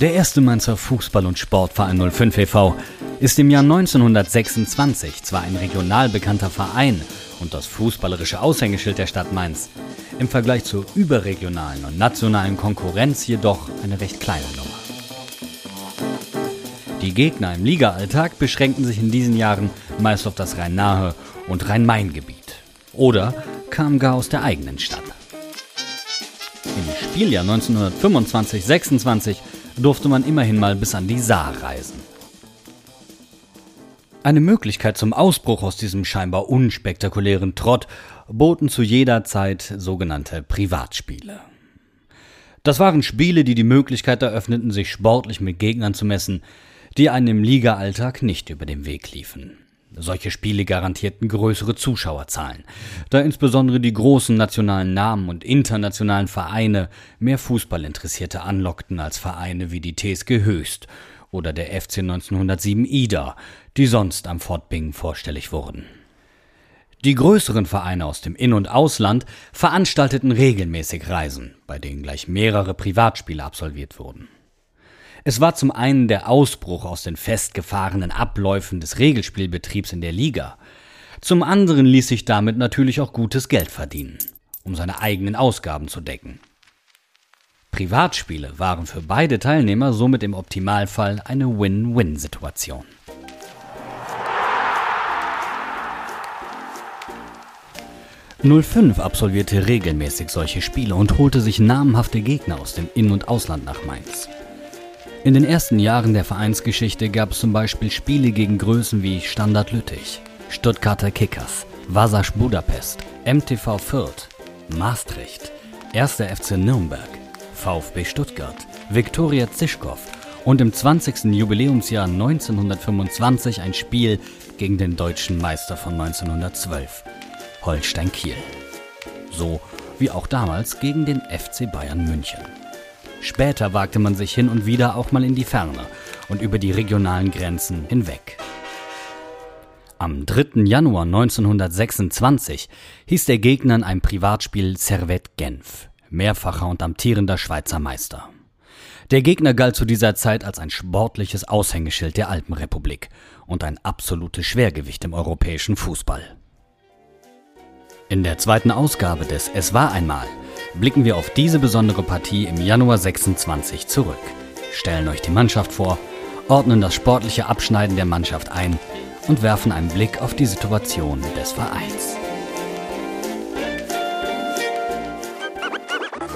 Der erste Mainzer Fußball- und Sportverein 05 e.V. ist im Jahr 1926 zwar ein regional bekannter Verein und das fußballerische Aushängeschild der Stadt Mainz, im Vergleich zur überregionalen und nationalen Konkurrenz jedoch eine recht kleine Nummer. Die Gegner im Ligaalltag beschränkten sich in diesen Jahren meist auf das Rhein-Nahe und Rhein-Main-Gebiet oder kamen gar aus der eigenen Stadt. Im Spieljahr 1925-26 durfte man immerhin mal bis an die Saar reisen. Eine Möglichkeit zum Ausbruch aus diesem scheinbar unspektakulären Trott boten zu jeder Zeit sogenannte Privatspiele. Das waren Spiele, die die Möglichkeit eröffneten, sich sportlich mit Gegnern zu messen, die einem im Ligaalltag nicht über den Weg liefen. Solche Spiele garantierten größere Zuschauerzahlen, da insbesondere die großen nationalen Namen und internationalen Vereine mehr Fußballinteressierte anlockten als Vereine wie die TSG Höchst oder der FC 1907 Ida, die sonst am Fortbingen vorstellig wurden. Die größeren Vereine aus dem In- und Ausland veranstalteten regelmäßig Reisen, bei denen gleich mehrere Privatspiele absolviert wurden. Es war zum einen der Ausbruch aus den festgefahrenen Abläufen des Regelspielbetriebs in der Liga. Zum anderen ließ sich damit natürlich auch gutes Geld verdienen, um seine eigenen Ausgaben zu decken. Privatspiele waren für beide Teilnehmer somit im Optimalfall eine Win-Win-Situation. (05) absolvierte regelmäßig solche Spiele und holte sich namhafte Gegner aus dem In- und Ausland nach Mainz. In den ersten Jahren der Vereinsgeschichte gab es zum Beispiel Spiele gegen Größen wie Standard Lüttich, Stuttgarter Kickers, Vasas Budapest, MTV Fürth, Maastricht, 1. FC Nürnberg, VfB Stuttgart, Viktoria Zischkow und im 20. Jubiläumsjahr 1925 ein Spiel gegen den deutschen Meister von 1912, Holstein Kiel. So wie auch damals gegen den FC Bayern München. Später wagte man sich hin und wieder auch mal in die Ferne und über die regionalen Grenzen hinweg. Am 3. Januar 1926 hieß der Gegner in einem Privatspiel Servette Genf, mehrfacher und amtierender Schweizer Meister. Der Gegner galt zu dieser Zeit als ein sportliches Aushängeschild der Alpenrepublik und ein absolutes Schwergewicht im europäischen Fußball. In der zweiten Ausgabe des Es war einmal blicken wir auf diese besondere Partie im Januar 26 zurück, stellen euch die Mannschaft vor, ordnen das sportliche Abschneiden der Mannschaft ein und werfen einen Blick auf die Situation des Vereins.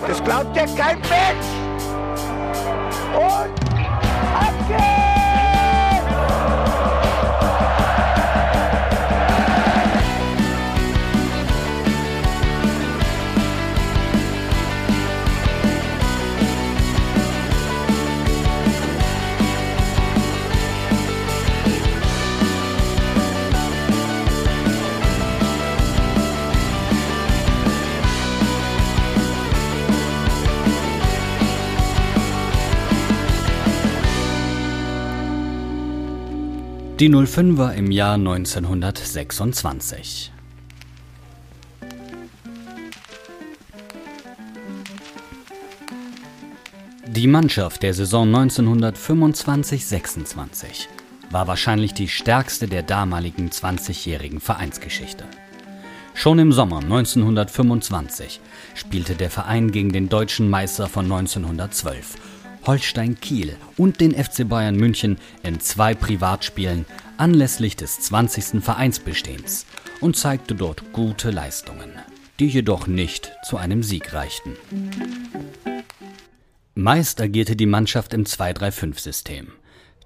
Das glaubt ja kein Mensch! Und ab geht's! Die 05er im Jahr 1926. Die Mannschaft der Saison 1925-26 war wahrscheinlich die stärkste der damaligen 20-jährigen Vereinsgeschichte. Schon im Sommer 1925 spielte der Verein gegen den deutschen Meister von 1912 Holstein Kiel und den FC Bayern München in zwei Privatspielen anlässlich des 20. Vereinsbestehens und zeigte dort gute Leistungen, die jedoch nicht zu einem Sieg reichten. Meist agierte die Mannschaft im 2-3-5-System.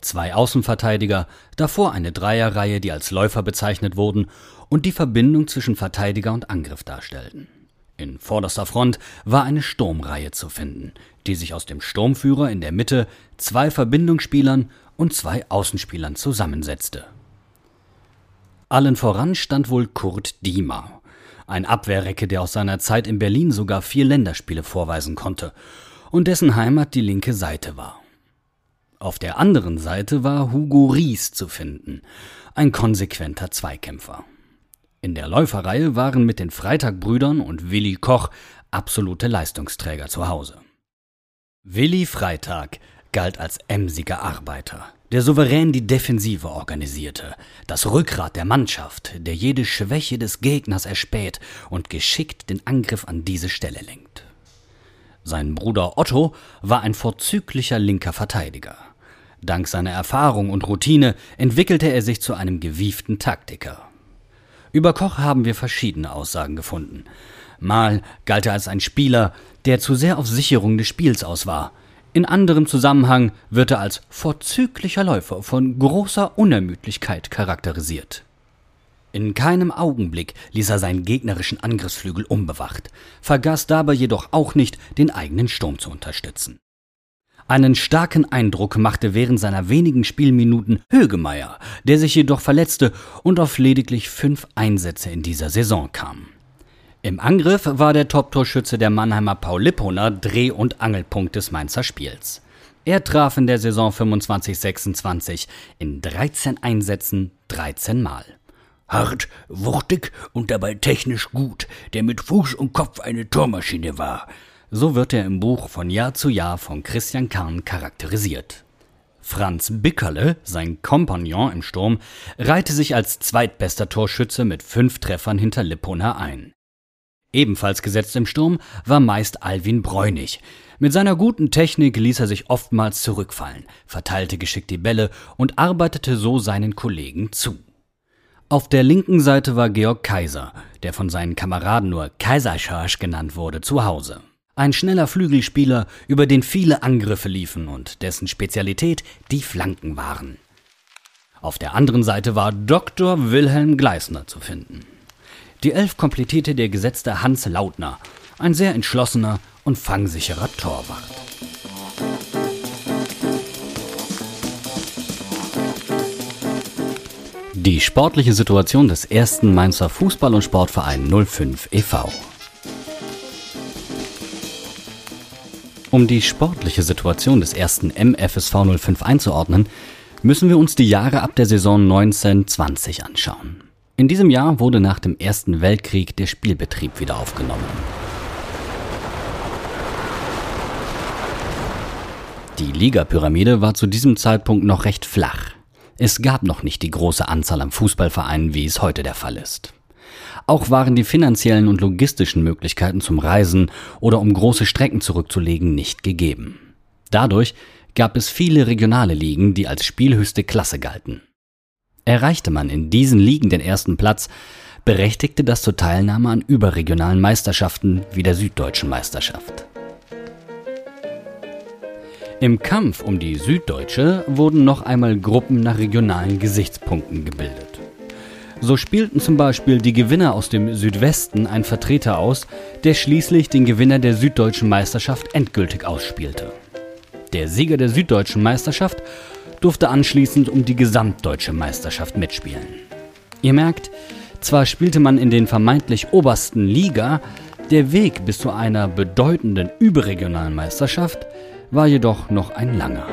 Zwei Außenverteidiger, davor eine Dreierreihe, die als Läufer bezeichnet wurden und die Verbindung zwischen Verteidiger und Angriff darstellten. In vorderster Front war eine Sturmreihe zu finden, die sich aus dem Sturmführer in der Mitte, zwei Verbindungsspielern und zwei Außenspielern zusammensetzte. Allen voran stand wohl Kurt Diemer, ein Abwehrrecke, der aus seiner Zeit in Berlin sogar vier Länderspiele vorweisen konnte und dessen Heimat die linke Seite war. Auf der anderen Seite war Hugo Ries zu finden, ein konsequenter Zweikämpfer. In der Läuferreihe waren mit den Freitag-Brüdern und Willi Koch absolute Leistungsträger zu Hause. Willi Freitag galt als emsiger Arbeiter, der souverän die Defensive organisierte, das Rückgrat der Mannschaft, der jede Schwäche des Gegners erspäht und geschickt den Angriff an diese Stelle lenkt. Sein Bruder Otto war ein vorzüglicher linker Verteidiger. Dank seiner Erfahrung und Routine entwickelte er sich zu einem gewieften Taktiker. Über Koch haben wir verschiedene Aussagen gefunden. Mal galt er als ein Spieler, der zu sehr auf Sicherung des Spiels aus war. In anderem Zusammenhang wird er als vorzüglicher Läufer von großer Unermüdlichkeit charakterisiert. In keinem Augenblick ließ er seinen gegnerischen Angriffsflügel unbewacht, vergaß dabei jedoch auch nicht, den eigenen Sturm zu unterstützen. Einen starken Eindruck machte während seiner wenigen Spielminuten Högemeier, der sich jedoch verletzte und auf lediglich fünf Einsätze in dieser Saison kam. Im Angriff war der Top-Torschütze der Mannheimer Paul Lipponer Dreh- und Angelpunkt des Mainzer Spiels. Er traf in der Saison 25-26 in 13 Einsätzen 13 Mal. Hart, wuchtig und dabei technisch gut, der mit Fuß und Kopf eine Tormaschine war. So wird er im Buch von Jahr zu Jahr von Christian Kahn charakterisiert. Franz Bickerle, sein Kompagnon im Sturm, reihte sich als zweitbester Torschütze mit fünf Treffern hinter Lippona ein. Ebenfalls gesetzt im Sturm war meist Alwin Bräunig. Mit seiner guten Technik ließ er sich oftmals zurückfallen, verteilte geschickt die Bälle und arbeitete so seinen Kollegen zu. Auf der linken Seite war Georg Kaiser, der von seinen Kameraden nur Kaiserscharsch genannt wurde, zu Hause. Ein schneller Flügelspieler, über den viele Angriffe liefen und dessen Spezialität die Flanken waren. Auf der anderen Seite war Dr. Wilhelm Gleisner zu finden. Die Elf komplettierte der gesetzte Hans Lautner, ein sehr entschlossener und fangsicherer Torwart. Die sportliche Situation des ersten Mainzer Fußball- und Sportverein 05 e.V. Um die sportliche Situation des ersten MFSV 05 einzuordnen, müssen wir uns die Jahre ab der Saison 1920 anschauen. In diesem Jahr wurde nach dem Ersten Weltkrieg der Spielbetrieb wieder aufgenommen. Die Ligapyramide war zu diesem Zeitpunkt noch recht flach. Es gab noch nicht die große Anzahl an Fußballvereinen, wie es heute der Fall ist. Auch waren die finanziellen und logistischen Möglichkeiten zum Reisen oder um große Strecken zurückzulegen nicht gegeben. Dadurch gab es viele regionale Ligen, die als spielhöchste Klasse galten. Erreichte man in diesen Ligen den ersten Platz, berechtigte das zur Teilnahme an überregionalen Meisterschaften wie der Süddeutschen Meisterschaft. Im Kampf um die Süddeutsche wurden noch einmal Gruppen nach regionalen Gesichtspunkten gebildet. So spielten zum Beispiel die Gewinner aus dem Südwesten einen Vertreter aus, der schließlich den Gewinner der Süddeutschen Meisterschaft endgültig ausspielte. Der Sieger der Süddeutschen Meisterschaft durfte anschließend um die gesamtdeutsche Meisterschaft mitspielen. Ihr merkt, zwar spielte man in den vermeintlich obersten Liga, der Weg bis zu einer bedeutenden überregionalen Meisterschaft war jedoch noch ein langer.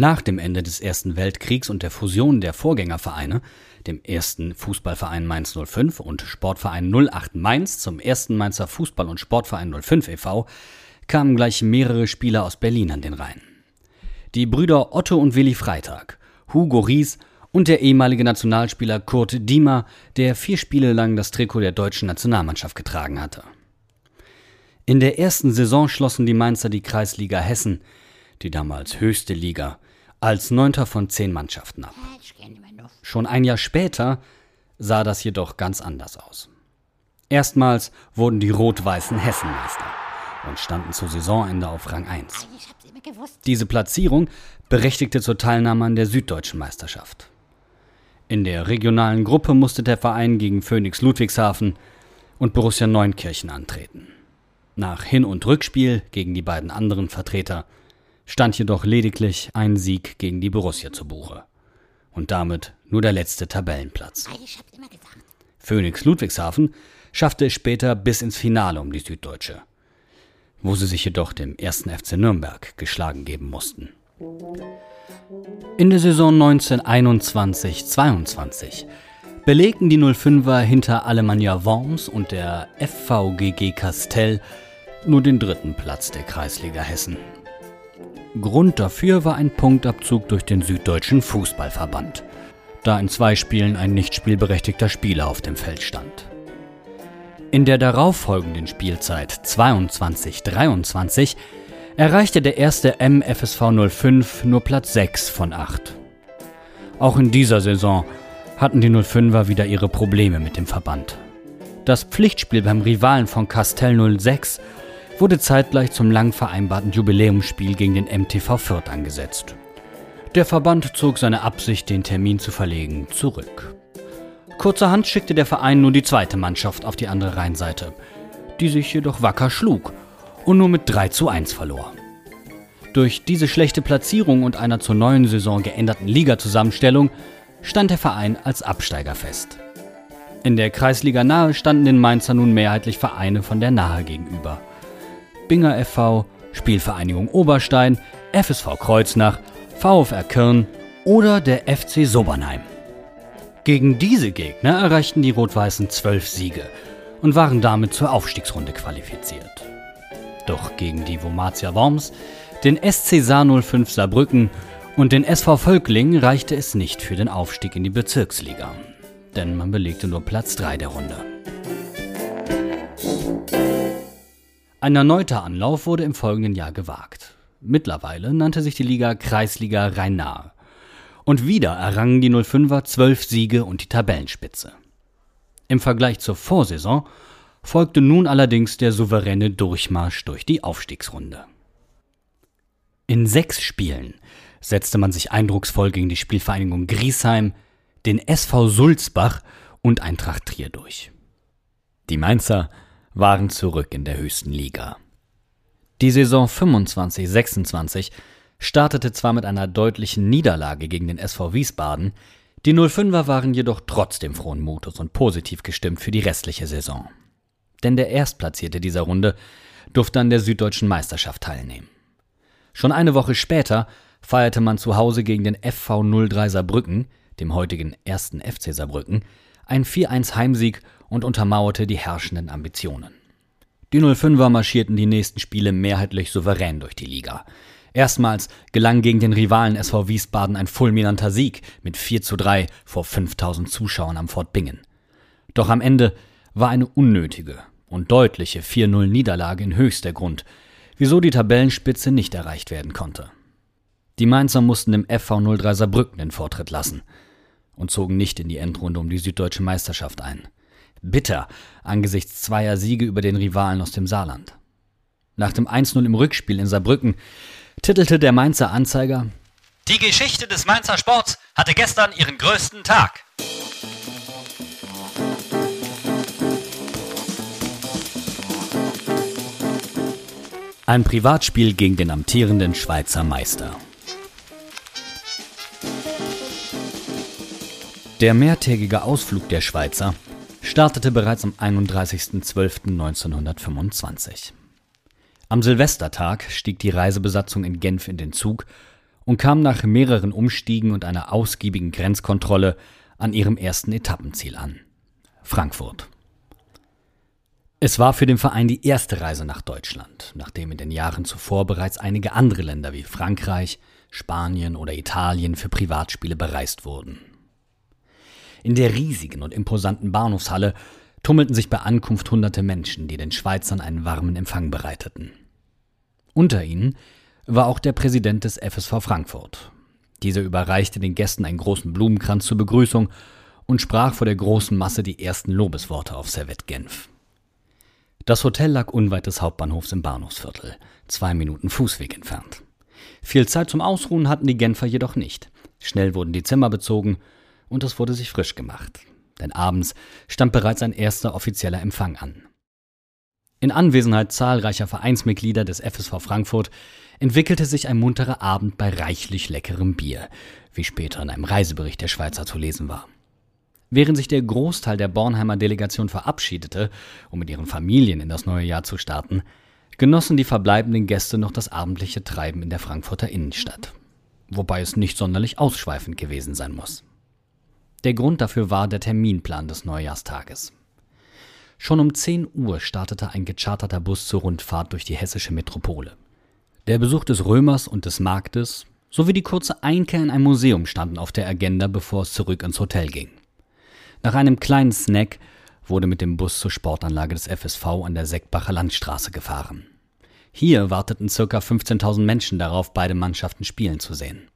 Nach dem Ende des Ersten Weltkriegs und der Fusion der Vorgängervereine, dem ersten Fußballverein Mainz 05 und Sportverein 08 Mainz zum ersten Mainzer Fußball- und Sportverein 05 e.V., kamen gleich mehrere Spieler aus Berlin an den Rhein. Die Brüder Otto und Willi Freitag, Hugo Ries und der ehemalige Nationalspieler Kurt Diemer, der vier Spiele lang das Trikot der deutschen Nationalmannschaft getragen hatte. In der ersten Saison schlossen die Mainzer die Kreisliga Hessen, die damals höchste Liga, als neunter von zehn Mannschaften ab. Schon ein Jahr später sah das jedoch ganz anders aus. Erstmals wurden die Rot-Weißen Hessenmeister und standen zu Saisonende auf Rang 1. Diese Platzierung berechtigte zur Teilnahme an der Süddeutschen Meisterschaft. In der regionalen Gruppe musste der Verein gegen Phoenix Ludwigshafen und Borussia Neunkirchen antreten. Nach Hin- und Rückspiel gegen die beiden anderen Vertreter stand jedoch lediglich ein Sieg gegen die Borussia zu Buche. Und damit nur der letzte Tabellenplatz. Phoenix Ludwigshafen schaffte es später bis ins Finale um die Süddeutsche wo sie sich jedoch dem ersten FC Nürnberg geschlagen geben mussten. In der Saison 1921-22 belegten die 05er hinter Alemannia Worms und der FVGG Castell nur den dritten Platz der Kreisliga Hessen. Grund dafür war ein Punktabzug durch den Süddeutschen Fußballverband, da in zwei Spielen ein nicht spielberechtigter Spieler auf dem Feld stand. In der darauffolgenden Spielzeit 22-23 erreichte der erste MFSV 05 nur Platz 6 von 8. Auch in dieser Saison hatten die 05er wieder ihre Probleme mit dem Verband. Das Pflichtspiel beim Rivalen von Castell 06 wurde zeitgleich zum lang vereinbarten Jubiläumsspiel gegen den MTV Fürth angesetzt. Der Verband zog seine Absicht, den Termin zu verlegen, zurück. Kurzerhand schickte der Verein nun die zweite Mannschaft auf die andere Rheinseite, die sich jedoch wacker schlug und nur mit 3 zu 1 verlor. Durch diese schlechte Platzierung und einer zur neuen Saison geänderten Ligazusammenstellung stand der Verein als Absteiger fest. In der Kreisliga Nahe standen den Mainzer nun mehrheitlich Vereine von der Nahe gegenüber. Binger FV, Spielvereinigung Oberstein, FSV Kreuznach, VfR Kirn oder der FC Sobernheim. Gegen diese Gegner erreichten die Rot-Weißen zwölf Siege und waren damit zur Aufstiegsrunde qualifiziert. Doch gegen die Vomatia Worms, den SC Saar 05 Saarbrücken und den SV Völkling reichte es nicht für den Aufstieg in die Bezirksliga, denn man belegte nur Platz 3 der Runde. Ein erneuter Anlauf wurde im folgenden Jahr gewagt. Mittlerweile nannte sich die Liga Kreisliga Rhein-Nahe. Und wieder errangen die 05er zwölf Siege und die Tabellenspitze. Im Vergleich zur Vorsaison folgte nun allerdings der souveräne Durchmarsch durch die Aufstiegsrunde. In sechs Spielen setzte man sich eindrucksvoll gegen die Spielvereinigung Griesheim, den SV Sulzbach und Eintracht Trier durch. Die Mainzer waren zurück in der höchsten Liga. Die Saison 25-26 startete zwar mit einer deutlichen Niederlage gegen den SV Wiesbaden, die 05er waren jedoch trotzdem frohen Mutes und positiv gestimmt für die restliche Saison. Denn der Erstplatzierte dieser Runde durfte an der Süddeutschen Meisterschaft teilnehmen. Schon eine Woche später feierte man zu Hause gegen den FV 03 Saarbrücken, dem heutigen ersten FC Saarbrücken, ein 4-1 Heimsieg und untermauerte die herrschenden Ambitionen. Die 05er marschierten die nächsten Spiele mehrheitlich souverän durch die Liga. Erstmals gelang gegen den Rivalen SV Wiesbaden ein fulminanter Sieg mit 4 zu 3 vor 5000 Zuschauern am Fort Bingen. Doch am Ende war eine unnötige und deutliche 4-0 Niederlage in höchster Grund, wieso die Tabellenspitze nicht erreicht werden konnte. Die Mainzer mussten dem FV 03 Saarbrücken den Vortritt lassen und zogen nicht in die Endrunde um die süddeutsche Meisterschaft ein. Bitter angesichts zweier Siege über den Rivalen aus dem Saarland. Nach dem 1-0 im Rückspiel in Saarbrücken titelte der Mainzer Anzeiger Die Geschichte des Mainzer Sports hatte gestern ihren größten Tag. Ein Privatspiel gegen den amtierenden Schweizer Meister. Der mehrtägige Ausflug der Schweizer startete bereits am 31.12.1925. Am Silvestertag stieg die Reisebesatzung in Genf in den Zug und kam nach mehreren Umstiegen und einer ausgiebigen Grenzkontrolle an ihrem ersten Etappenziel an. Frankfurt. Es war für den Verein die erste Reise nach Deutschland, nachdem in den Jahren zuvor bereits einige andere Länder wie Frankreich, Spanien oder Italien für Privatspiele bereist wurden. In der riesigen und imposanten Bahnhofshalle tummelten sich bei Ankunft hunderte Menschen, die den Schweizern einen warmen Empfang bereiteten. Unter ihnen war auch der Präsident des FSV Frankfurt. Dieser überreichte den Gästen einen großen Blumenkranz zur Begrüßung und sprach vor der großen Masse die ersten Lobesworte auf Servette Genf. Das Hotel lag unweit des Hauptbahnhofs im Bahnhofsviertel, zwei Minuten Fußweg entfernt. Viel Zeit zum Ausruhen hatten die Genfer jedoch nicht. Schnell wurden die Zimmer bezogen und es wurde sich frisch gemacht. Denn abends stand bereits ein erster offizieller Empfang an. In Anwesenheit zahlreicher Vereinsmitglieder des FSV Frankfurt entwickelte sich ein munterer Abend bei reichlich leckerem Bier, wie später in einem Reisebericht der Schweizer zu lesen war. Während sich der Großteil der Bornheimer Delegation verabschiedete, um mit ihren Familien in das neue Jahr zu starten, genossen die verbleibenden Gäste noch das abendliche Treiben in der Frankfurter Innenstadt. Wobei es nicht sonderlich ausschweifend gewesen sein muss. Der Grund dafür war der Terminplan des Neujahrstages. Schon um 10 Uhr startete ein gecharterter Bus zur Rundfahrt durch die hessische Metropole. Der Besuch des Römers und des Marktes sowie die kurze Einkehr in ein Museum standen auf der Agenda, bevor es zurück ins Hotel ging. Nach einem kleinen Snack wurde mit dem Bus zur Sportanlage des FSV an der Seckbacher Landstraße gefahren. Hier warteten ca. 15.000 Menschen darauf, beide Mannschaften spielen zu sehen.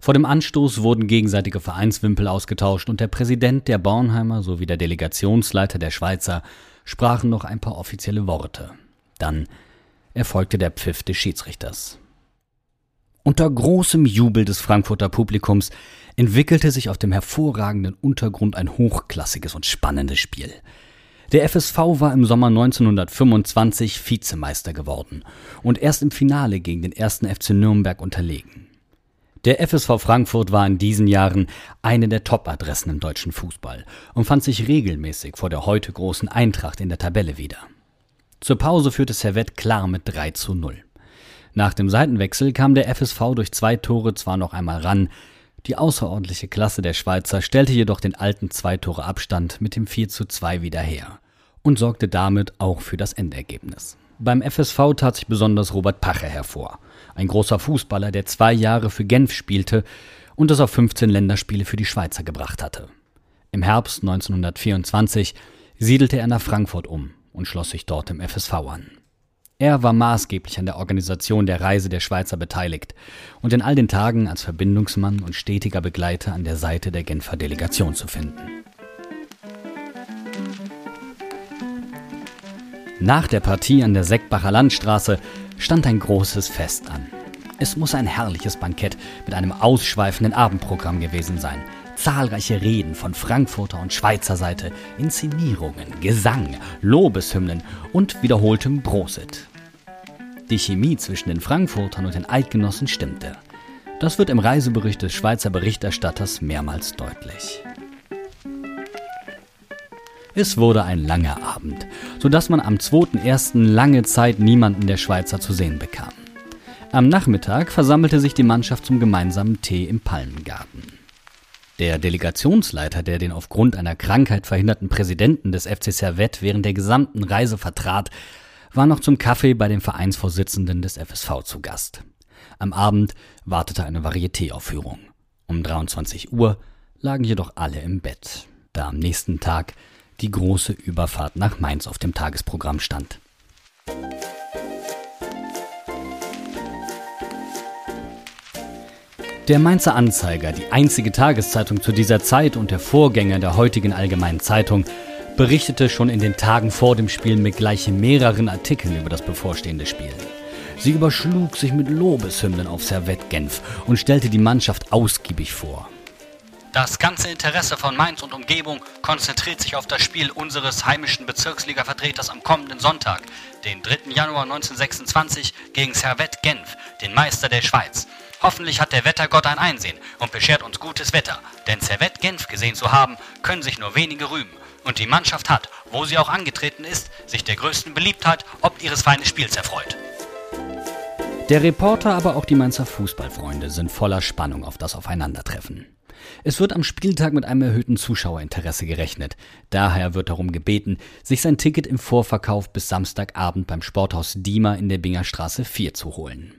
Vor dem Anstoß wurden gegenseitige Vereinswimpel ausgetauscht und der Präsident der Bornheimer sowie der Delegationsleiter der Schweizer sprachen noch ein paar offizielle Worte. Dann erfolgte der Pfiff des Schiedsrichters. Unter großem Jubel des Frankfurter Publikums entwickelte sich auf dem hervorragenden Untergrund ein hochklassiges und spannendes Spiel. Der FSV war im Sommer 1925 Vizemeister geworden und erst im Finale gegen den ersten FC Nürnberg unterlegen. Der FSV Frankfurt war in diesen Jahren eine der Top-Adressen im deutschen Fußball und fand sich regelmäßig vor der heute großen Eintracht in der Tabelle wieder. Zur Pause führte Servette klar mit 3 zu 0. Nach dem Seitenwechsel kam der FSV durch zwei Tore zwar noch einmal ran, die außerordentliche Klasse der Schweizer stellte jedoch den alten Zwei-Tore-Abstand mit dem 4 zu 2 wieder her und sorgte damit auch für das Endergebnis. Beim FSV tat sich besonders Robert Pache hervor, ein großer Fußballer, der zwei Jahre für Genf spielte und es auf 15 Länderspiele für die Schweizer gebracht hatte. Im Herbst 1924 siedelte er nach Frankfurt um und schloss sich dort im FSV an. Er war maßgeblich an der Organisation der Reise der Schweizer beteiligt und in all den Tagen als Verbindungsmann und stetiger Begleiter an der Seite der Genfer Delegation zu finden. Nach der Partie an der Seckbacher Landstraße stand ein großes Fest an. Es muss ein herrliches Bankett mit einem ausschweifenden Abendprogramm gewesen sein, zahlreiche Reden von Frankfurter und Schweizer Seite, Inszenierungen, Gesang, Lobeshymnen und wiederholtem Prosit. Die Chemie zwischen den Frankfurtern und den Eidgenossen stimmte. Das wird im Reisebericht des Schweizer Berichterstatters mehrmals deutlich. Es wurde ein langer Abend, sodass man am 2.1. lange Zeit niemanden der Schweizer zu sehen bekam. Am Nachmittag versammelte sich die Mannschaft zum gemeinsamen Tee im Palmengarten. Der Delegationsleiter, der den aufgrund einer Krankheit verhinderten Präsidenten des FC Servette während der gesamten Reise vertrat, war noch zum Kaffee bei dem Vereinsvorsitzenden des FSV zu Gast. Am Abend wartete eine Varieté-Aufführung. Um 23 Uhr lagen jedoch alle im Bett, da am nächsten Tag die große Überfahrt nach Mainz auf dem Tagesprogramm stand. Der Mainzer Anzeiger, die einzige Tageszeitung zu dieser Zeit und der Vorgänger der heutigen Allgemeinen Zeitung, berichtete schon in den Tagen vor dem Spiel mit gleich mehreren Artikeln über das bevorstehende Spiel. Sie überschlug sich mit Lobeshymnen auf Servette Genf und stellte die Mannschaft ausgiebig vor. Das ganze Interesse von Mainz und Umgebung konzentriert sich auf das Spiel unseres heimischen Bezirksliga-Vertreters am kommenden Sonntag, den 3. Januar 1926 gegen Servette Genf, den Meister der Schweiz. Hoffentlich hat der Wettergott ein Einsehen und beschert uns gutes Wetter, denn Servette Genf gesehen zu haben, können sich nur wenige rühmen. Und die Mannschaft hat, wo sie auch angetreten ist, sich der größten Beliebtheit ob ihres feinen Spiels erfreut. Der Reporter, aber auch die Mainzer Fußballfreunde sind voller Spannung auf das Aufeinandertreffen. Es wird am Spieltag mit einem erhöhten Zuschauerinteresse gerechnet. Daher wird darum gebeten, sich sein Ticket im Vorverkauf bis Samstagabend beim Sporthaus Diemer in der Bingerstraße 4 zu holen.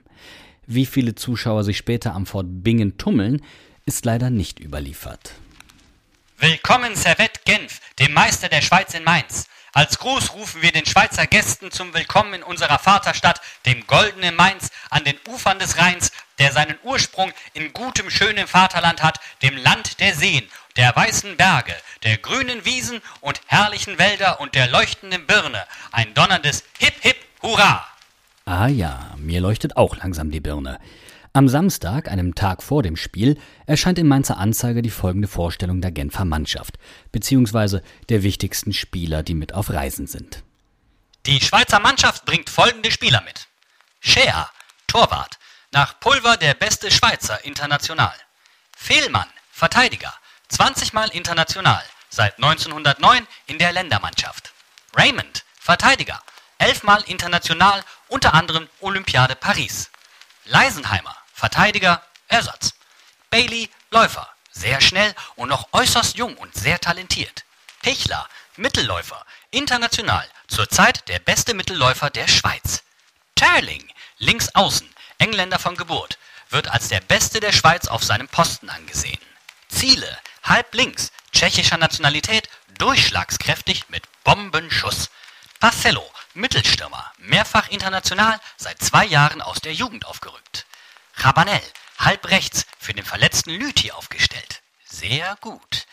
Wie viele Zuschauer sich später am Fort Bingen tummeln, ist leider nicht überliefert. Willkommen Servette Genf, dem Meister der Schweiz in Mainz. Als Gruß rufen wir den Schweizer Gästen zum Willkommen in unserer Vaterstadt, dem goldenen Mainz, an den Ufern des Rheins, der seinen Ursprung in gutem, schönem Vaterland hat, dem Land der Seen, der weißen Berge, der grünen Wiesen und herrlichen Wälder und der leuchtenden Birne. Ein donnerndes Hip Hip Hurra! Ah ja, mir leuchtet auch langsam die Birne. Am Samstag, einem Tag vor dem Spiel, erscheint in Mainzer Anzeiger die folgende Vorstellung der Genfer Mannschaft, beziehungsweise der wichtigsten Spieler, die mit auf Reisen sind. Die Schweizer Mannschaft bringt folgende Spieler mit. Scheer, Torwart, nach Pulver der beste Schweizer international. Fehlmann, Verteidiger, 20 Mal international, seit 1909 in der Ländermannschaft. Raymond, Verteidiger, 11 Mal international unter anderem Olympiade Paris. Leisenheimer, Verteidiger, Ersatz. Bailey, Läufer, sehr schnell und noch äußerst jung und sehr talentiert. Pichler, Mittelläufer. International. Zurzeit der beste Mittelläufer der Schweiz. Turling. Links außen. Engländer von Geburt. Wird als der Beste der Schweiz auf seinem Posten angesehen. Ziele. Halb links. Tschechischer Nationalität. Durchschlagskräftig mit Bombenschuss. Barcelo. Mittelstürmer. Mehrfach international. Seit zwei Jahren aus der Jugend aufgerückt. Rabanel. Halb rechts. Für den verletzten Lüthi aufgestellt. Sehr gut.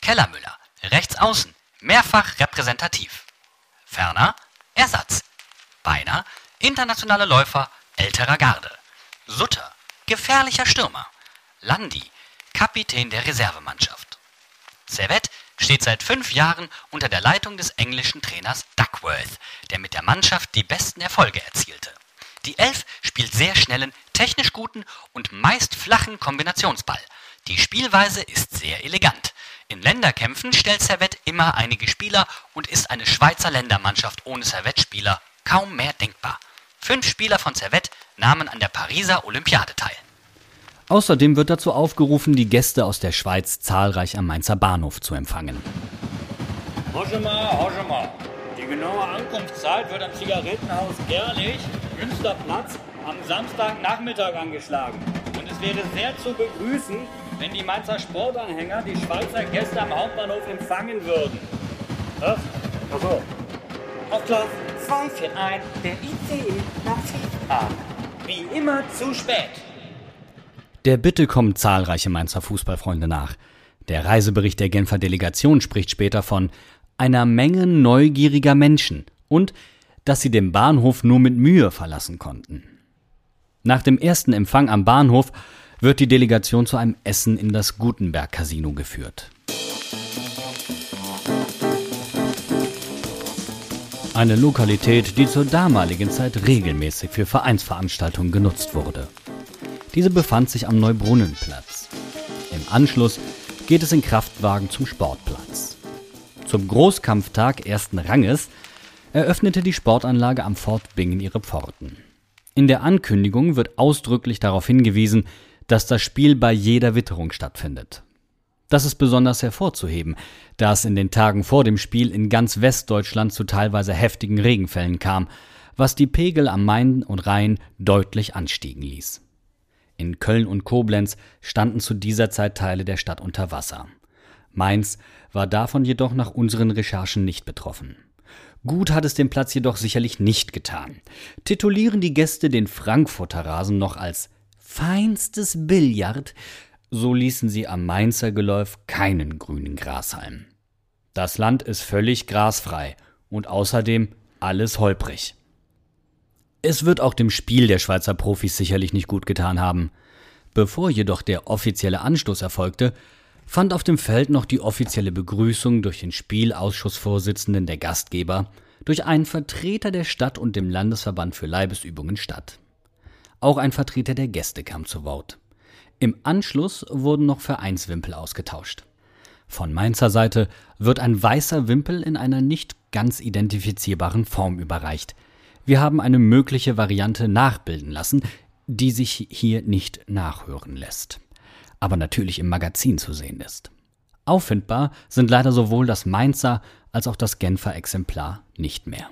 Kellermüller. Rechts außen. Mehrfach repräsentativ. Ferner Ersatz. Beiner, internationale Läufer älterer Garde. Sutter, gefährlicher Stürmer. Landi, Kapitän der Reservemannschaft. Servette steht seit fünf Jahren unter der Leitung des englischen Trainers Duckworth, der mit der Mannschaft die besten Erfolge erzielte. Die Elf spielt sehr schnellen, technisch guten und meist flachen Kombinationsball. Die Spielweise ist sehr elegant. In Länderkämpfen stellt Servette immer einige Spieler und ist eine Schweizer Ländermannschaft ohne Servette-Spieler kaum mehr denkbar. Fünf Spieler von Servette nahmen an der Pariser Olympiade teil. Außerdem wird dazu aufgerufen, die Gäste aus der Schweiz zahlreich am Mainzer Bahnhof zu empfangen. Mal. Die genaue Ankunftszeit wird am Zigarettenhaus Gerlich, Münsterplatz, am Samstagnachmittag angeschlagen. Und es wäre sehr zu begrüßen, wenn die Mainzer Sportanhänger die Schweizer Gäste am Hauptbahnhof empfangen würden. Was? Achso. Auf Gleis 241 der ICE nach Friedrichshafen. Wie immer zu spät. Der Bitte kommen zahlreiche Mainzer Fußballfreunde nach. Der Reisebericht der Genfer Delegation spricht später von einer Menge neugieriger Menschen und dass sie den Bahnhof nur mit Mühe verlassen konnten. Nach dem ersten Empfang am Bahnhof wird die Delegation zu einem Essen in das Gutenberg Casino geführt. Eine Lokalität, die zur damaligen Zeit regelmäßig für Vereinsveranstaltungen genutzt wurde. Diese befand sich am Neubrunnenplatz. Im Anschluss geht es in Kraftwagen zum Sportplatz. Zum Großkampftag ersten Ranges eröffnete die Sportanlage am Fort Bingen ihre Pforten. In der Ankündigung wird ausdrücklich darauf hingewiesen, dass das Spiel bei jeder Witterung stattfindet. Das ist besonders hervorzuheben, da es in den Tagen vor dem Spiel in ganz Westdeutschland zu teilweise heftigen Regenfällen kam, was die Pegel am Main und Rhein deutlich anstiegen ließ. In Köln und Koblenz standen zu dieser Zeit Teile der Stadt unter Wasser. Mainz war davon jedoch nach unseren Recherchen nicht betroffen. Gut hat es dem Platz jedoch sicherlich nicht getan. Titulieren die Gäste den Frankfurter Rasen noch als feinstes Billard, so ließen sie am Mainzer Geläuf keinen grünen Grashalm. Das Land ist völlig grasfrei und außerdem alles holprig. Es wird auch dem Spiel der Schweizer Profis sicherlich nicht gut getan haben. Bevor jedoch der offizielle Anstoß erfolgte, fand auf dem Feld noch die offizielle Begrüßung durch den Spielausschussvorsitzenden der Gastgeber, durch einen Vertreter der Stadt und dem Landesverband für Leibesübungen statt. Auch ein Vertreter der Gäste kam zu Wort. Im Anschluss wurden noch Vereinswimpel ausgetauscht. Von Mainzer Seite wird ein weißer Wimpel in einer nicht ganz identifizierbaren Form überreicht. Wir haben eine mögliche Variante nachbilden lassen, die sich hier nicht nachhören lässt aber natürlich im Magazin zu sehen ist. Auffindbar sind leider sowohl das Mainzer als auch das Genfer Exemplar nicht mehr.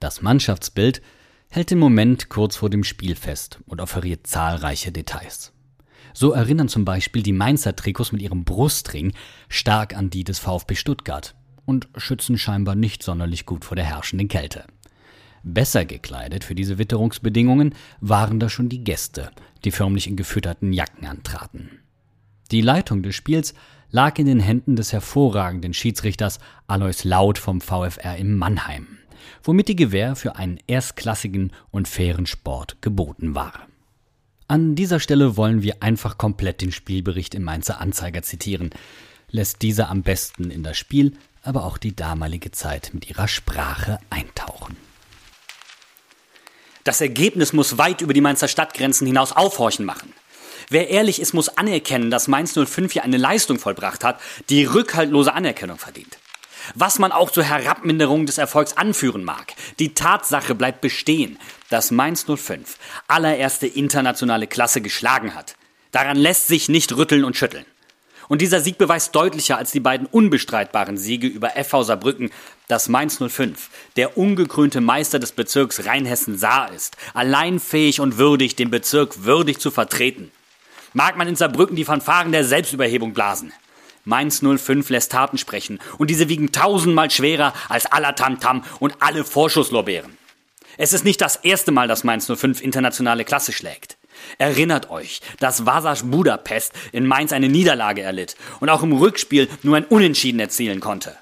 Das Mannschaftsbild hält den Moment kurz vor dem Spiel fest und offeriert zahlreiche Details. So erinnern zum Beispiel die Mainzer Trikots mit ihrem Brustring stark an die des VfB Stuttgart und schützen scheinbar nicht sonderlich gut vor der herrschenden Kälte. Besser gekleidet für diese Witterungsbedingungen waren da schon die Gäste, die förmlich in gefütterten Jacken antraten. Die Leitung des Spiels lag in den Händen des hervorragenden Schiedsrichters Alois Laut vom VfR in Mannheim, womit die Gewähr für einen erstklassigen und fairen Sport geboten war. An dieser Stelle wollen wir einfach komplett den Spielbericht im Mainzer Anzeiger zitieren, lässt dieser am besten in das Spiel, aber auch die damalige Zeit mit ihrer Sprache eintauchen. Das Ergebnis muss weit über die Mainzer Stadtgrenzen hinaus aufhorchen machen. Wer ehrlich ist, muss anerkennen, dass Mainz 05 hier eine Leistung vollbracht hat, die rückhaltlose Anerkennung verdient. Was man auch zur Herabminderung des Erfolgs anführen mag, die Tatsache bleibt bestehen, dass Mainz 05 allererste internationale Klasse geschlagen hat. Daran lässt sich nicht rütteln und schütteln. Und dieser Sieg beweist deutlicher als die beiden unbestreitbaren Siege über FV Saarbrücken, dass Mainz 05, der ungekrönte Meister des Bezirks Rheinhessen-Saar ist, allein fähig und würdig, den Bezirk würdig zu vertreten. Mag man in Saarbrücken die Fanfaren der Selbstüberhebung blasen. Mainz 05 lässt Taten sprechen und diese wiegen tausendmal schwerer als aller Tamtam und alle Vorschusslorbeeren. Es ist nicht das erste Mal, dass Mainz 05 internationale Klasse schlägt. Erinnert euch, dass Vasas Budapest in Mainz eine Niederlage erlitt und auch im Rückspiel nur ein Unentschieden erzielen konnte.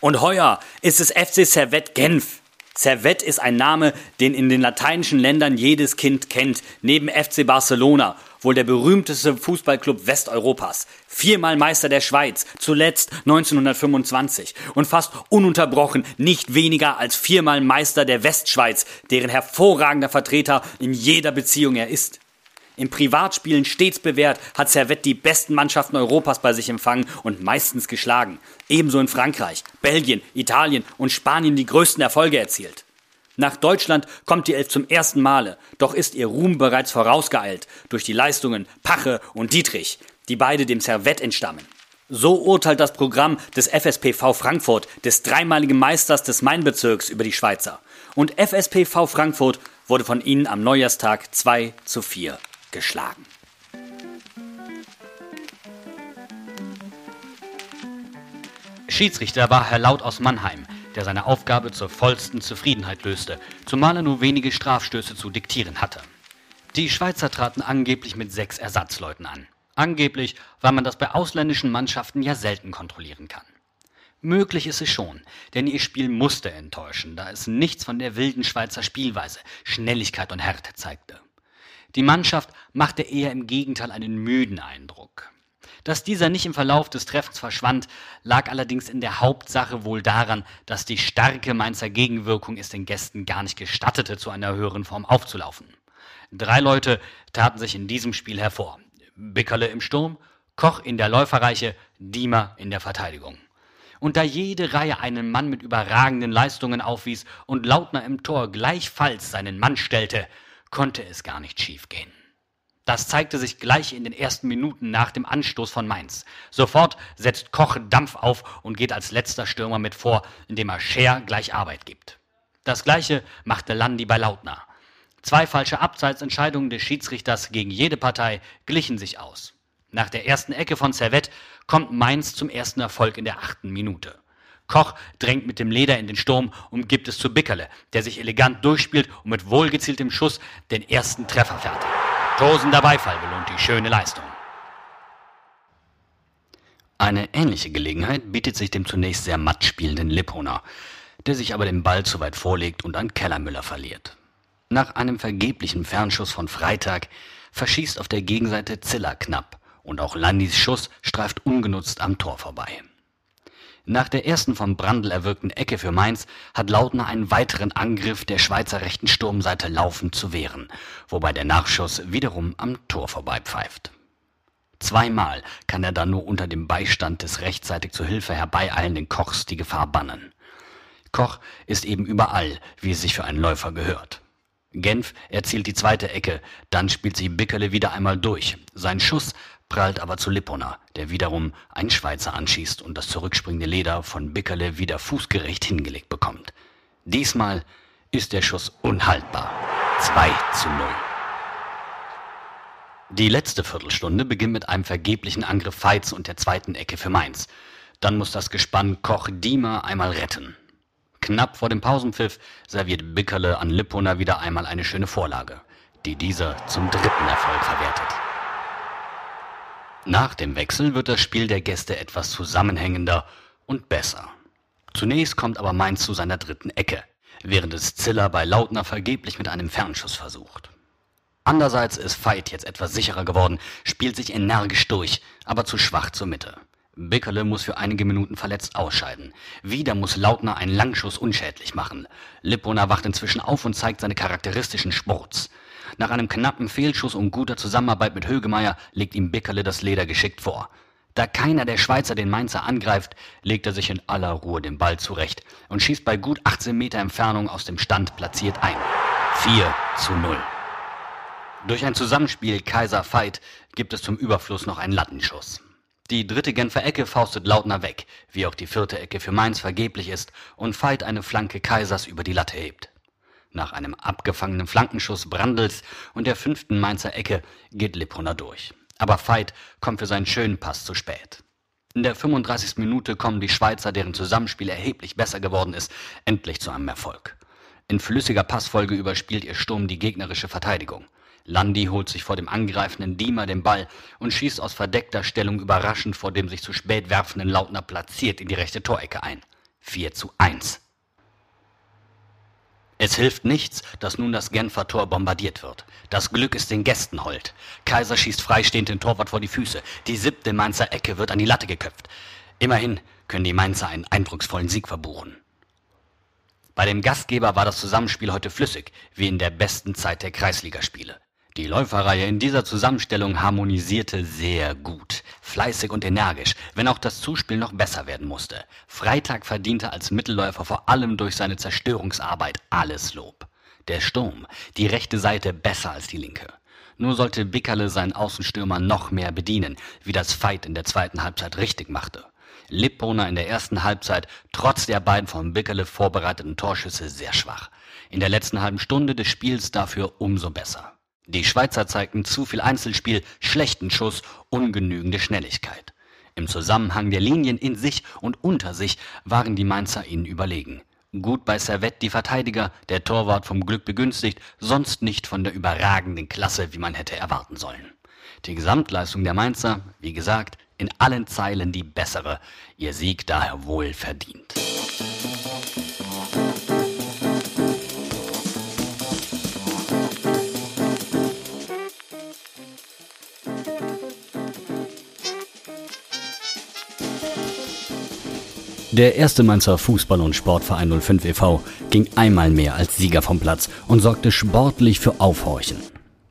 Und heuer ist es FC Servette Genf. Servette ist ein Name, den in den lateinischen Ländern jedes Kind kennt, neben FC Barcelona wohl der berühmteste Fußballclub Westeuropas, viermal Meister der Schweiz, zuletzt 1925 und fast ununterbrochen nicht weniger als viermal Meister der Westschweiz, deren hervorragender Vertreter in jeder Beziehung er ist. Im Privatspielen stets bewährt, hat Servette die besten Mannschaften Europas bei sich empfangen und meistens geschlagen. Ebenso in Frankreich, Belgien, Italien und Spanien die größten Erfolge erzielt. Nach Deutschland kommt die Elf zum ersten Male, doch ist ihr Ruhm bereits vorausgeeilt durch die Leistungen Pache und Dietrich, die beide dem Servett entstammen. So urteilt das Programm des FSPV Frankfurt, des dreimaligen Meisters des Mainbezirks, über die Schweizer. Und FSPV Frankfurt wurde von ihnen am Neujahrstag 2 zu 4 geschlagen. Schiedsrichter war Herr Laut aus Mannheim, der seine Aufgabe zur vollsten Zufriedenheit löste, zumal er nur wenige Strafstöße zu diktieren hatte. Die Schweizer traten angeblich mit sechs Ersatzleuten an. Angeblich, weil man das bei ausländischen Mannschaften ja selten kontrollieren kann. Möglich ist es schon, denn ihr Spiel musste enttäuschen, da es nichts von der wilden Schweizer Spielweise, Schnelligkeit und Härte zeigte. Die Mannschaft machte eher im Gegenteil einen müden Eindruck. Dass dieser nicht im Verlauf des Treffens verschwand, lag allerdings in der Hauptsache wohl daran, dass die starke Mainzer Gegenwirkung es den Gästen gar nicht gestattete, zu einer höheren Form aufzulaufen. Drei Leute taten sich in diesem Spiel hervor. Bickerle im Sturm, Koch in der Läuferreiche, Diemer in der Verteidigung. Und da jede Reihe einen Mann mit überragenden Leistungen aufwies und Lautner im Tor gleichfalls seinen Mann stellte, konnte es gar nicht schiefgehen. Das zeigte sich gleich in den ersten Minuten nach dem Anstoß von Mainz. Sofort setzt Koch Dampf auf und geht als letzter Stürmer mit vor, indem er Scher gleich Arbeit gibt. Das gleiche machte Landi bei Lautner. Zwei falsche Abseitsentscheidungen des Schiedsrichters gegen jede Partei glichen sich aus. Nach der ersten Ecke von Servette kommt Mainz zum ersten Erfolg in der achten Minute. Koch drängt mit dem Leder in den Sturm und gibt es zu Bickerle, der sich elegant durchspielt und mit wohlgezieltem Schuss den ersten Treffer fertigt. Tosender Beifall belohnt die schöne Leistung. Eine ähnliche Gelegenheit bietet sich dem zunächst sehr matt spielenden Lipponer, der sich aber den Ball zu weit vorlegt und an Kellermüller verliert. Nach einem vergeblichen Fernschuss von Freitag verschießt auf der Gegenseite Ziller knapp und auch Landis Schuss streift ungenutzt am Tor vorbei. Nach der ersten von Brandl erwirkten Ecke für Mainz hat Lautner einen weiteren Angriff der Schweizer rechten Sturmseite laufend zu wehren, wobei der Nachschuss wiederum am Tor vorbeipfeift. Zweimal kann er dann nur unter dem Beistand des rechtzeitig zu Hilfe herbeieilenden Kochs die Gefahr bannen. Koch ist eben überall, wie es sich für einen Läufer gehört. Genf erzielt die zweite Ecke, dann spielt sich Bickerle wieder einmal durch. Sein Schuss prallt aber zu Lippona, der wiederum einen Schweizer anschießt und das zurückspringende Leder von Bickerle wieder fußgerecht hingelegt bekommt. Diesmal ist der Schuss unhaltbar. 2 zu 0. Die letzte Viertelstunde beginnt mit einem vergeblichen Angriff Veits und der zweiten Ecke für Mainz. Dann muss das Gespann Koch Diemer einmal retten. Knapp vor dem Pausenpfiff serviert Bickerle an Lippona wieder einmal eine schöne Vorlage, die dieser zum dritten Erfolg verwertet. Nach dem Wechsel wird das Spiel der Gäste etwas zusammenhängender und besser. Zunächst kommt aber Mainz zu seiner dritten Ecke, während es Ziller bei Lautner vergeblich mit einem Fernschuss versucht. Andererseits ist Veit jetzt etwas sicherer geworden, spielt sich energisch durch, aber zu schwach zur Mitte. Bickerle muss für einige Minuten verletzt ausscheiden. Wieder muss Lautner einen Langschuss unschädlich machen. Lippona wacht inzwischen auf und zeigt seine charakteristischen Sports. Nach einem knappen Fehlschuss und guter Zusammenarbeit mit Högemeyer legt ihm Bickerle das Leder geschickt vor. Da keiner der Schweizer den Mainzer angreift, legt er sich in aller Ruhe den Ball zurecht und schießt bei gut 18 Meter Entfernung aus dem Stand platziert ein. 4 zu 0. Durch ein Zusammenspiel Kaiser Veit gibt es zum Überfluss noch einen Lattenschuss. Die dritte Genfer Ecke faustet Lautner weg, wie auch die vierte Ecke für Mainz vergeblich ist und Veit eine Flanke Kaisers über die Latte hebt. Nach einem abgefangenen Flankenschuss Brandels und der fünften Mainzer Ecke geht Lippuner durch. Aber Veit kommt für seinen schönen Pass zu spät. In der 35. Minute kommen die Schweizer, deren Zusammenspiel erheblich besser geworden ist, endlich zu einem Erfolg. In flüssiger Passfolge überspielt ihr Sturm die gegnerische Verteidigung. Landi holt sich vor dem angreifenden Diemer den Ball und schießt aus verdeckter Stellung überraschend vor dem sich zu spät werfenden Lautner platziert in die rechte Torecke ein. 4 zu 1. Es hilft nichts, dass nun das Genfer Tor bombardiert wird. Das Glück ist den Gästen hold. Kaiser schießt freistehend den Torwart vor die Füße. Die siebte Mainzer Ecke wird an die Latte geköpft. Immerhin können die Mainzer einen eindrucksvollen Sieg verbuchen. Bei dem Gastgeber war das Zusammenspiel heute flüssig, wie in der besten Zeit der Kreisligaspiele. Die Läuferreihe in dieser Zusammenstellung harmonisierte sehr gut, fleißig und energisch, wenn auch das Zuspiel noch besser werden musste. Freitag verdiente als Mittelläufer vor allem durch seine Zerstörungsarbeit alles Lob. Der Sturm, die rechte Seite besser als die linke. Nur sollte Bickerle seinen Außenstürmer noch mehr bedienen, wie das Veit in der zweiten Halbzeit richtig machte. Lipponer in der ersten Halbzeit trotz der beiden von Bickerle vorbereiteten Torschüsse sehr schwach. In der letzten halben Stunde des Spiels dafür umso besser. Die Schweizer zeigten zu viel Einzelspiel, schlechten Schuss, ungenügende Schnelligkeit. Im Zusammenhang der Linien in sich und unter sich waren die Mainzer ihnen überlegen. Gut bei Servette die Verteidiger, der Torwart vom Glück begünstigt, sonst nicht von der überragenden Klasse, wie man hätte erwarten sollen. Die Gesamtleistung der Mainzer, wie gesagt, in allen Zeilen die bessere, ihr Sieg daher wohl verdient. Der erste Mainzer Fußball- und Sportverein 05 e.V. ging einmal mehr als Sieger vom Platz und sorgte sportlich für Aufhorchen.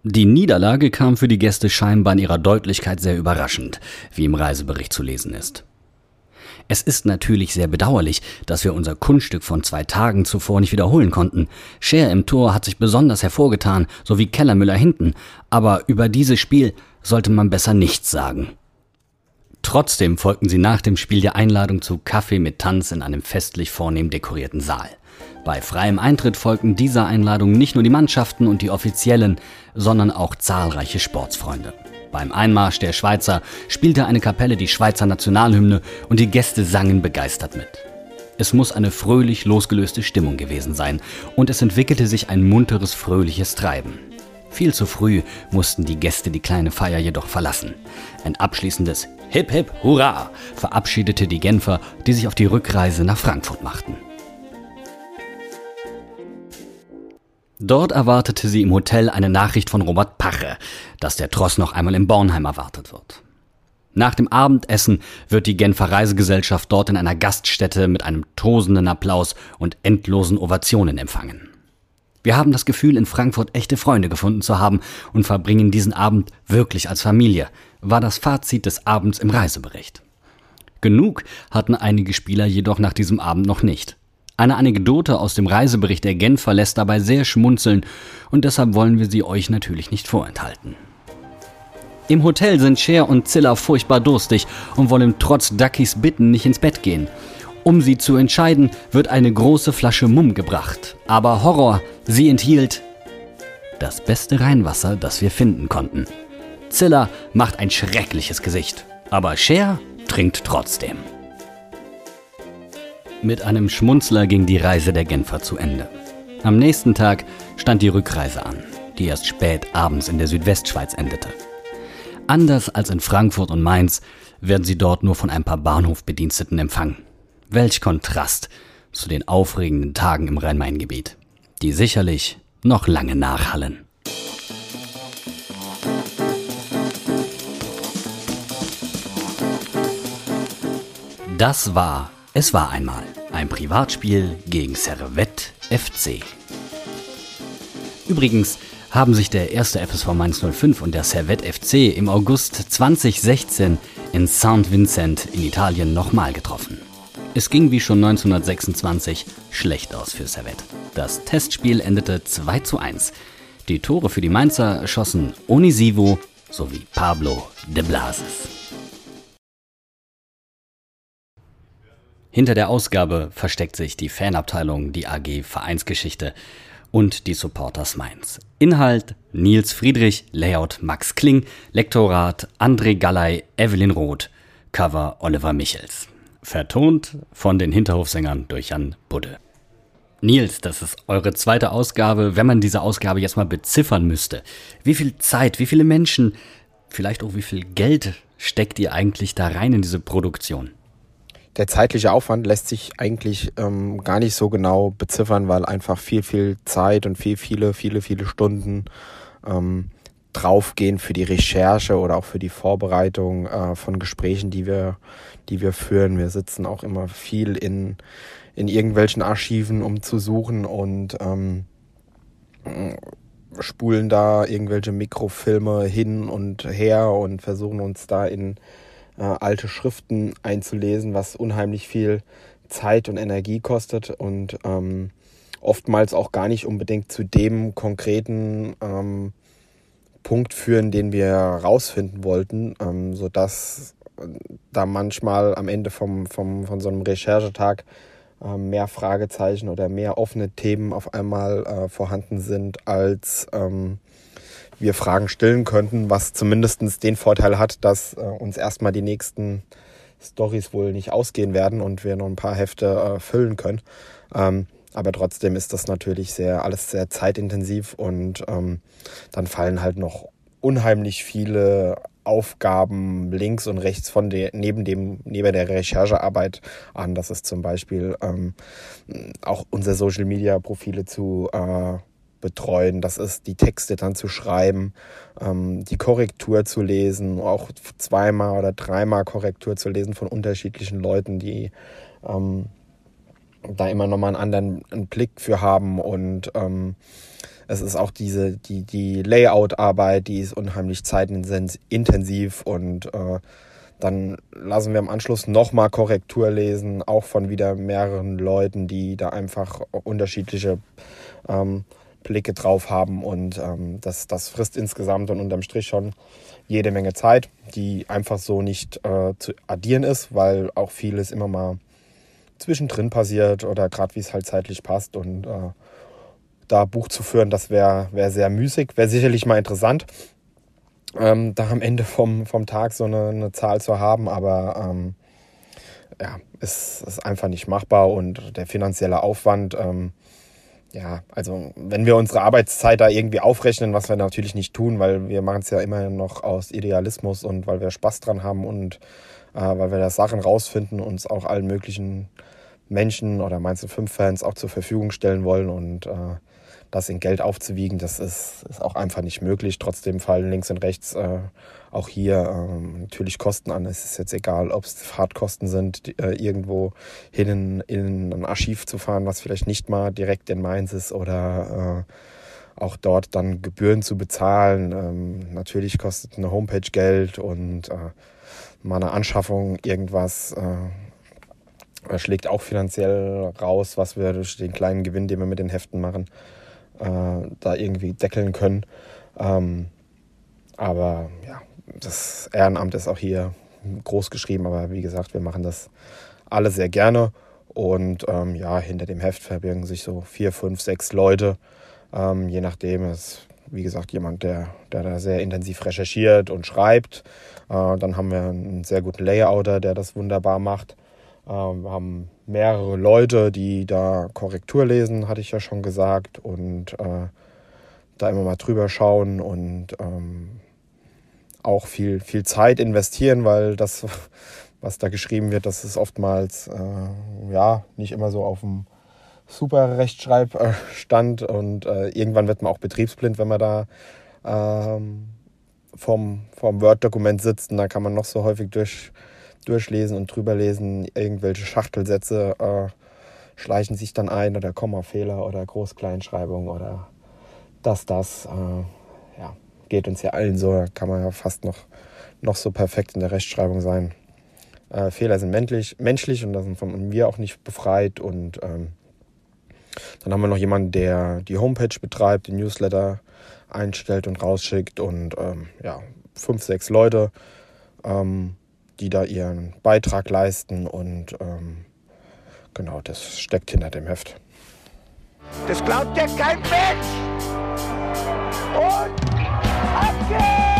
Die Niederlage kam für die Gäste scheinbar in ihrer Deutlichkeit sehr überraschend, wie im Reisebericht zu lesen ist. Es ist natürlich sehr bedauerlich, dass wir unser Kunststück von zwei Tagen zuvor nicht wiederholen konnten. Scher im Tor hat sich besonders hervorgetan, sowie Kellermüller hinten, aber über dieses Spiel sollte man besser nichts sagen. Trotzdem folgten sie nach dem Spiel der Einladung zu Kaffee mit Tanz in einem festlich vornehm dekorierten Saal. Bei freiem Eintritt folgten dieser Einladung nicht nur die Mannschaften und die Offiziellen, sondern auch zahlreiche Sportsfreunde. Beim Einmarsch der Schweizer spielte eine Kapelle die Schweizer Nationalhymne und die Gäste sangen begeistert mit. Es muss eine fröhlich losgelöste Stimmung gewesen sein und es entwickelte sich ein munteres, fröhliches Treiben. Viel zu früh mussten die Gäste die kleine Feier jedoch verlassen. Ein abschließendes Hip Hip Hurra verabschiedete die Genfer, die sich auf die Rückreise nach Frankfurt machten. Dort erwartete sie im Hotel eine Nachricht von Robert Pache, dass der Tross noch einmal in Bornheim erwartet wird. Nach dem Abendessen wird die Genfer Reisegesellschaft dort in einer Gaststätte mit einem tosenden Applaus und endlosen Ovationen empfangen. Wir haben das Gefühl, in Frankfurt echte Freunde gefunden zu haben und verbringen diesen Abend wirklich als Familie, war das Fazit des Abends im Reisebericht. Genug hatten einige Spieler jedoch nach diesem Abend noch nicht. Eine Anekdote aus dem Reisebericht der Genfer lässt dabei sehr schmunzeln und deshalb wollen wir sie euch natürlich nicht vorenthalten. Im Hotel sind Cher und Zilla furchtbar durstig und wollen trotz Duckys Bitten nicht ins Bett gehen. Um sie zu entscheiden, wird eine große Flasche Mumm gebracht. Aber Horror, sie enthielt das beste Rheinwasser, das wir finden konnten. Zilla macht ein schreckliches Gesicht, aber Cher trinkt trotzdem. Mit einem Schmunzler ging die Reise der Genfer zu Ende. Am nächsten Tag stand die Rückreise an, die erst spät abends in der Südwestschweiz endete. Anders als in Frankfurt und Mainz werden sie dort nur von ein paar Bahnhofbediensteten empfangen. Welch Kontrast zu den aufregenden Tagen im Rhein-Main-Gebiet, die sicherlich noch lange nachhallen. Das war Es war einmal ein Privatspiel gegen Servette FC. Übrigens haben sich der erste FSV Mainz 05 und der Servette FC im August 2016 in St. Vincent in Italien nochmal getroffen. Es ging wie schon 1926 schlecht aus für Servette. Das Testspiel endete 2 zu 1. Die Tore für die Mainzer schossen Onisivo sowie Pablo de Blasis. Hinter der Ausgabe versteckt sich die Fanabteilung, die AG Vereinsgeschichte und die Supporters Mainz. Inhalt Nils Friedrich, Layout Max Kling, Lektorat André Gallei, Evelyn Roth, Cover Oliver Michels. Vertont von den Hinterhofsängern durch Jan Budde. Nils, das ist eure zweite Ausgabe. Wenn man diese Ausgabe jetzt mal beziffern müsste, wie viel Zeit, wie viele Menschen, vielleicht auch wie viel Geld steckt ihr eigentlich da rein in diese Produktion? der zeitliche Aufwand lässt sich eigentlich ähm, gar nicht so genau beziffern, weil einfach viel, viel Zeit und viel, viele, viele, viele Stunden ähm, draufgehen für die Recherche oder auch für die Vorbereitung äh, von Gesprächen, die wir, die wir führen. Wir sitzen auch immer viel in, in irgendwelchen Archiven, um zu suchen und ähm, spulen da irgendwelche Mikrofilme hin und her und versuchen uns da in äh, alte Schriften einzulesen, was unheimlich viel Zeit und Energie kostet und ähm, oftmals auch gar nicht unbedingt zu dem konkreten ähm, Punkt führen, den wir rausfinden wollten, ähm, sodass äh, da manchmal am Ende vom, vom, von so einem Recherchetag äh, mehr Fragezeichen oder mehr offene Themen auf einmal äh, vorhanden sind, als ähm, wir Fragen stellen könnten, was zumindest den Vorteil hat, dass äh, uns erstmal die nächsten Stories wohl nicht ausgehen werden und wir noch ein paar Hefte äh, füllen können. Ähm, aber trotzdem ist das natürlich sehr, alles sehr zeitintensiv und ähm, dann fallen halt noch unheimlich viele Aufgaben links und rechts von der, neben dem, neben der Recherchearbeit an. Das ist zum Beispiel ähm, auch unsere Social Media Profile zu äh, betreuen. Das ist die Texte dann zu schreiben, ähm, die Korrektur zu lesen, auch zweimal oder dreimal Korrektur zu lesen von unterschiedlichen Leuten, die ähm, da immer nochmal einen anderen einen Blick für haben und ähm, es ist auch diese, die, die Layout-Arbeit, die ist unheimlich zeitintensiv und äh, dann lassen wir im Anschluss nochmal Korrektur lesen, auch von wieder mehreren Leuten, die da einfach unterschiedliche ähm, Blicke drauf haben und ähm, das, das frisst insgesamt und unterm Strich schon jede Menge Zeit, die einfach so nicht äh, zu addieren ist, weil auch vieles immer mal zwischendrin passiert oder gerade wie es halt zeitlich passt und äh, da Buch zu führen, das wäre wär sehr müßig, wäre sicherlich mal interessant, ähm, da am Ende vom, vom Tag so eine, eine Zahl zu haben, aber ähm, ja, es ist einfach nicht machbar und der finanzielle Aufwand ähm, ja, also wenn wir unsere Arbeitszeit da irgendwie aufrechnen, was wir natürlich nicht tun, weil wir machen es ja immer noch aus Idealismus und weil wir Spaß dran haben und äh, weil wir da Sachen rausfinden und uns auch allen möglichen Menschen oder du fünf Fans auch zur Verfügung stellen wollen und äh, das in Geld aufzuwiegen, das ist, ist auch einfach nicht möglich. Trotzdem fallen links und rechts äh, auch hier ähm, natürlich Kosten an. Es ist jetzt egal, ob es Fahrtkosten sind, die, äh, irgendwo hin in, in, ein Archiv zu fahren, was vielleicht nicht mal direkt in Mainz ist oder äh, auch dort dann Gebühren zu bezahlen. Ähm, natürlich kostet eine Homepage Geld und äh, mal eine Anschaffung irgendwas äh, schlägt auch finanziell raus, was wir durch den kleinen Gewinn, den wir mit den Heften machen, äh, da irgendwie deckeln können. Ähm, aber ja, das Ehrenamt ist auch hier groß geschrieben, aber wie gesagt, wir machen das alle sehr gerne. Und ähm, ja, hinter dem Heft verbirgen sich so vier, fünf, sechs Leute. Ähm, je nachdem ist, wie gesagt, jemand, der, der da sehr intensiv recherchiert und schreibt. Äh, dann haben wir einen sehr guten Layouter, der das wunderbar macht. Äh, wir haben mehrere Leute, die da Korrektur lesen, hatte ich ja schon gesagt. Und äh, da immer mal drüber schauen und ähm, auch viel, viel Zeit investieren, weil das, was da geschrieben wird, das ist oftmals äh, ja nicht immer so auf dem super Rechtschreibstand und äh, irgendwann wird man auch betriebsblind, wenn man da ähm, vom, vom Word-Dokument sitzt und da kann man noch so häufig durch, durchlesen und drüber lesen, irgendwelche Schachtelsätze äh, schleichen sich dann ein oder Kommafehler oder Groß-Kleinschreibung oder das, das. Äh, geht uns ja allen so, da kann man ja fast noch, noch so perfekt in der Rechtschreibung sein. Äh, Fehler sind menschlich, menschlich und da sind von wir auch nicht befreit. Und ähm, dann haben wir noch jemanden, der die Homepage betreibt, den Newsletter einstellt und rausschickt und ähm, ja, fünf, sechs Leute, ähm, die da ihren Beitrag leisten und ähm, genau, das steckt hinter dem Heft. Das glaubt ja kein Mensch. Und ab geht's!